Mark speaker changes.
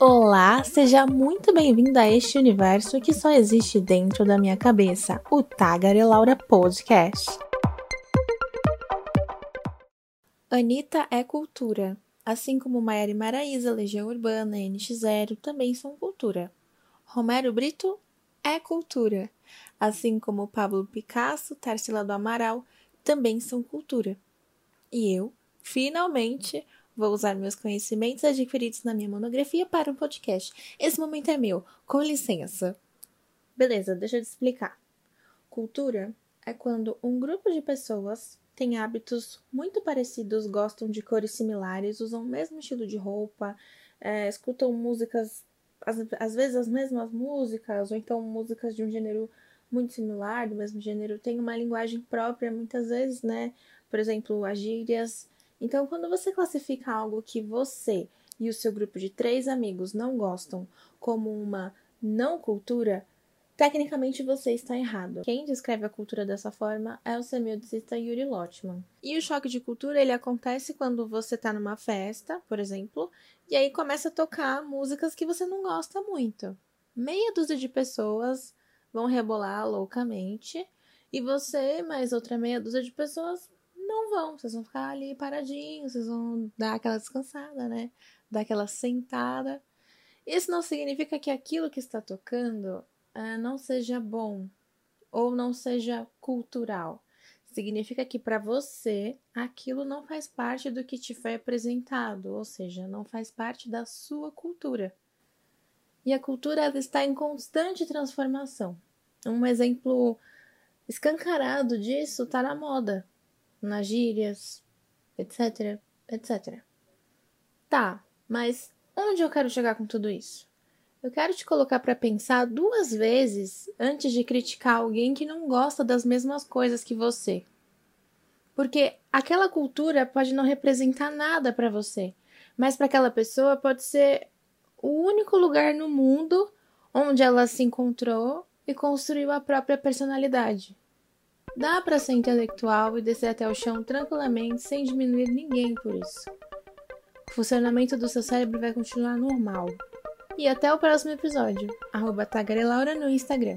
Speaker 1: Olá, seja muito bem-vindo a este universo que só existe dentro da minha cabeça, o Tagarelaura Podcast. Anitta é cultura, assim como Maiara Maraísa, Legião Urbana e NX0 também são cultura. Romero Brito é cultura, assim como Pablo Picasso, Tarsila do Amaral também são cultura. E eu, finalmente, vou usar meus conhecimentos adquiridos na minha monografia para um podcast. Esse momento é meu, com licença. Beleza, deixa eu te explicar. Cultura é quando um grupo de pessoas tem hábitos muito parecidos, gostam de cores similares, usam o mesmo estilo de roupa, é, escutam músicas, às, às vezes as mesmas músicas, ou então músicas de um gênero muito similar, do mesmo gênero, tem uma linguagem própria, muitas vezes, né? Por exemplo, as gírias. Então, quando você classifica algo que você e o seu grupo de três amigos não gostam como uma não cultura, Tecnicamente você está errado. Quem descreve a cultura dessa forma é o semiodicista Yuri Lotman. E o choque de cultura ele acontece quando você está numa festa, por exemplo, e aí começa a tocar músicas que você não gosta muito. Meia dúzia de pessoas vão rebolar loucamente e você mais outra meia dúzia de pessoas vão. Vocês vão ficar ali paradinhos, vocês vão dar aquela descansada, né? Dar aquela sentada. Isso não significa que aquilo que está tocando uh, não seja bom ou não seja cultural. Significa que para você aquilo não faz parte do que te foi apresentado, ou seja, não faz parte da sua cultura. E a cultura ela está em constante transformação. Um exemplo escancarado disso está na moda, nas gírias, etc, etc. Tá, mas onde eu quero chegar com tudo isso? Eu quero te colocar para pensar duas vezes antes de criticar alguém que não gosta das mesmas coisas que você. Porque aquela cultura pode não representar nada para você, mas para aquela pessoa pode ser o único lugar no mundo onde ela se encontrou e construiu a própria personalidade. Dá para ser intelectual e descer até o chão tranquilamente sem diminuir ninguém por isso. O funcionamento do seu cérebro vai continuar normal. E até o próximo episódio. Arroba no Instagram.